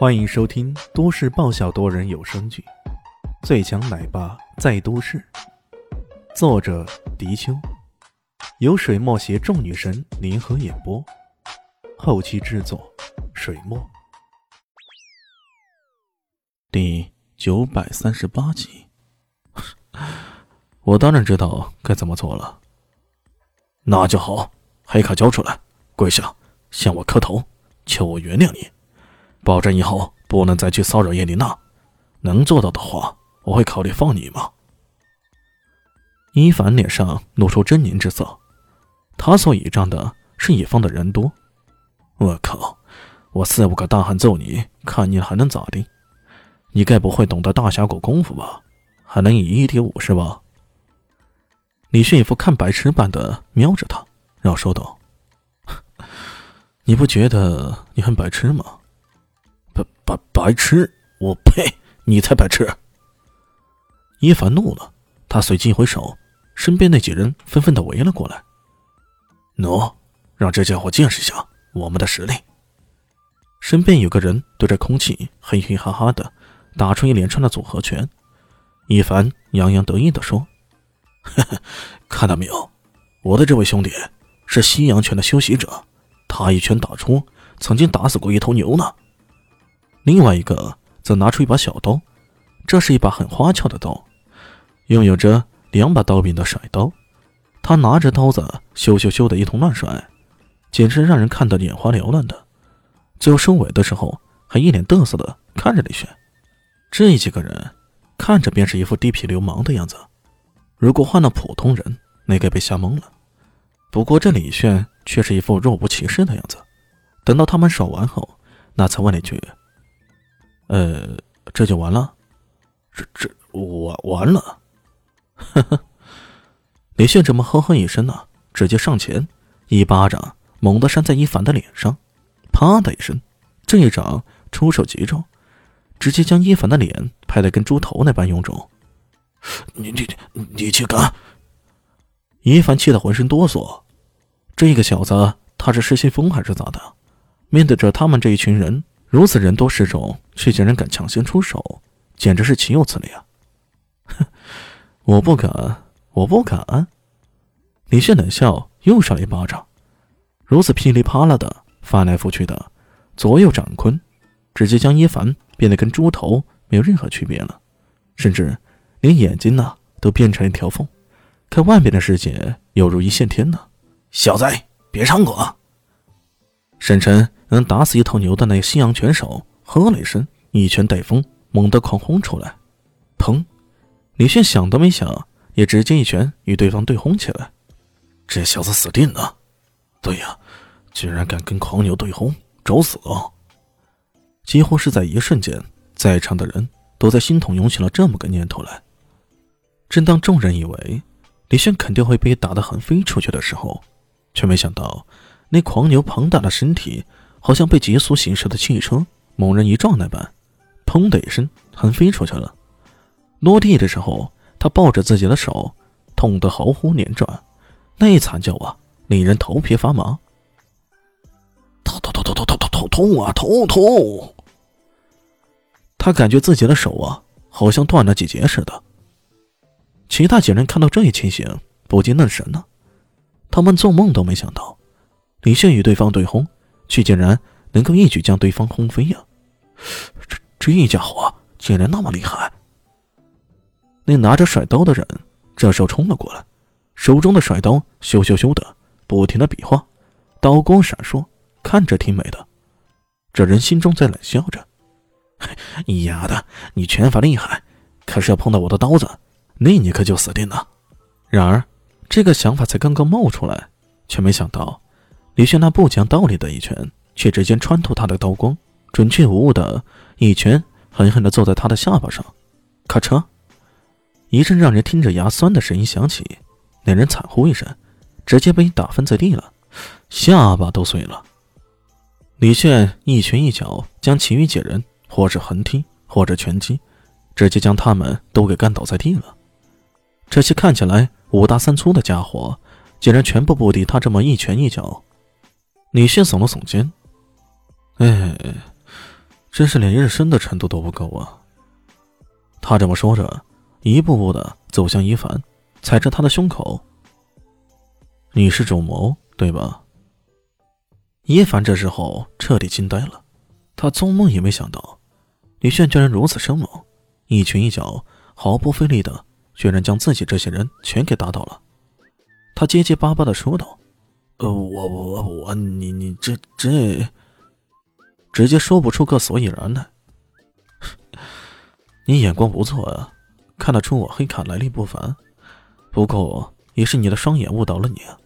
欢迎收听都市爆笑多人有声剧《最强奶爸在都市》，作者：迪秋，由水墨携众女神联合演播，后期制作：水墨。第九百三十八集，我当然知道该怎么做了。那就好，黑卡交出来，跪下向我磕头，求我原谅你。保证以后不能再去骚扰叶琳娜，能做到的话，我会考虑放你吗？伊凡脸上露出狰狞之色，他所倚仗的是乙方的人多。我靠，我四五个大汉揍你，看你还能咋地？你该不会懂得大峡谷功夫吧？还能以一敌五是吧？李迅一副看白痴般的瞄着他，然后说道：“你不觉得你很白痴吗？”白白痴！我呸！你才白痴！伊凡怒了，他随即一挥手，身边那几人纷纷的围了过来。喏，让这家伙见识一下我们的实力。身边有个人对着空气嘿嘿哈哈的打出一连串的组合拳。伊凡洋洋得意的说：“呵呵，看到没有？我的这位兄弟是西洋拳的修习者，他一拳打出，曾经打死过一头牛呢。”另外一个则拿出一把小刀，这是一把很花俏的刀，拥有着两把刀柄的甩刀。他拿着刀子咻咻咻的一通乱甩，简直让人看得眼花缭乱的。最后收尾的时候，还一脸得瑟的看着李炫。这几个人看着便是一副地痞流氓的样子，如果换了普通人，那该被吓懵了。不过这李炫却是一副若无其事的样子。等到他们耍完后，那才问了一句。呃，这就完了，这这我完了，呵呵。李炫这么呵呵一声呢，直接上前一巴掌猛地扇在伊凡的脸上，啪的一声，这一掌出手极重，直接将伊凡的脸拍得跟猪头那般臃肿。你你你去干！伊凡气得浑身哆嗦，这个小子他是失心疯还是咋的？面对着他们这一群人。如此人多势众，却竟然敢抢先出手，简直是岂有此理啊！哼，我不敢，我不敢。李炫冷笑，又扇了一巴掌，如此噼里啪啦的翻来覆去的，左右掌坤，直接将叶凡变得跟猪头没有任何区别了，甚至连眼睛呢都变成一条缝，看外面的世界犹如一线天呢。小子，别猖狂！沈晨。能打死一头牛的那西洋拳手喝了一声，一拳带风，猛地狂轰出来。砰！李炫想都没想，也直接一拳与对方对轰起来。这小子死定了！对呀，居然敢跟狂牛对轰，找死啊！几乎是在一瞬间，在场的人都在心头涌起了这么个念头来。正当众人以为李炫肯定会被打得横飞出去的时候，却没想到那狂牛庞大的身体。好像被急速行驶的汽车猛然一撞那般，砰的一声，横飞出去了。落地的时候，他抱着自己的手，痛得嚎呼连转，那一惨叫啊，令人头皮发麻。痛痛痛痛痛痛痛痛痛啊！痛痛！他感觉自己的手啊，好像断了几节似的。其他几人看到这一情形，不禁愣神了。他们做梦都没想到，李现与对方对轰。却竟然能够一举将对方轰飞呀！这这一家伙竟然那么厉害！那拿着甩刀的人这时候冲了过来，手中的甩刀咻咻咻的不停的比划，刀光闪烁，看着挺美的。这人心中在冷笑着：“ 你丫的，你拳法厉害，可是要碰到我的刀子，那你可就死定了。”然而，这个想法才刚刚冒出来，却没想到。李炫那不讲道理的一拳，却直接穿透他的刀光，准确无误的一拳狠狠地揍在他的下巴上。咔嚓，一阵让人听着牙酸的声音响起，那人惨呼一声，直接被打翻在地了，下巴都碎了。李炫一拳一脚将其余几人或是横踢，或者拳击，直接将他们都给干倒在地了。这些看起来五大三粗的家伙，竟然全部不敌他这么一拳一脚。李炫耸了耸肩，哎，真是连热身的程度都不够啊！他这么说着，一步步的走向一凡，踩着他的胸口。你是主谋对吧？一凡这时候彻底惊呆了，他做梦也没想到，李炫居然如此生猛，一拳一脚毫不费力的，居然将自己这些人全给打倒了。他结结巴巴的说道：“呃，我我我，你你这这……”直接说不出个所以然来。你眼光不错啊，看得出我黑卡来历不凡。不过也是你的双眼误导了你啊。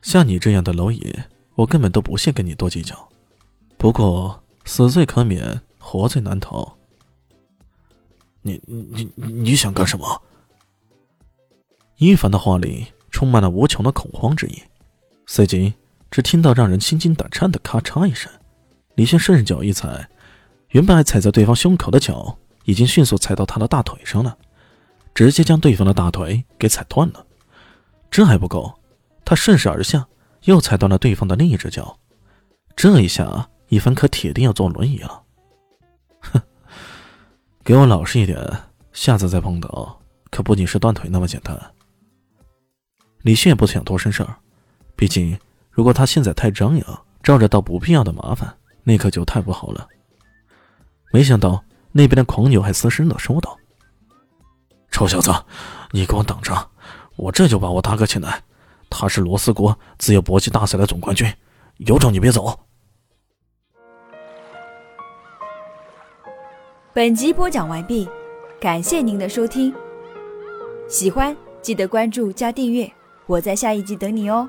像你这样的蝼蚁，我根本都不屑跟你多计较。不过死罪可免，活罪难逃。你你你你想干什么？伊凡的话里充满了无穷的恐慌之意。随即，只听到让人心惊胆颤的咔嚓一声。李轩顺脚一踩，原本还踩在对方胸口的脚，已经迅速踩到他的大腿上了，直接将对方的大腿给踩断了。这还不够，他顺势而下，又踩断了对方的另一只脚。这一下，一凡可铁定要坐轮椅了。哼，给我老实一点，下次再碰到，可不仅是断腿那么简单。李炫不想多生事儿，毕竟如果他现在太张扬，招惹到不必要的麻烦。那可就太不好了。没想到那边的狂牛还嘶声的说道：“臭小子，你给我等着！我这就把我大哥请来，他是罗斯国自由搏击大赛的总冠军，有种你别走！”本集播讲完毕，感谢您的收听。喜欢记得关注加订阅，我在下一集等你哦。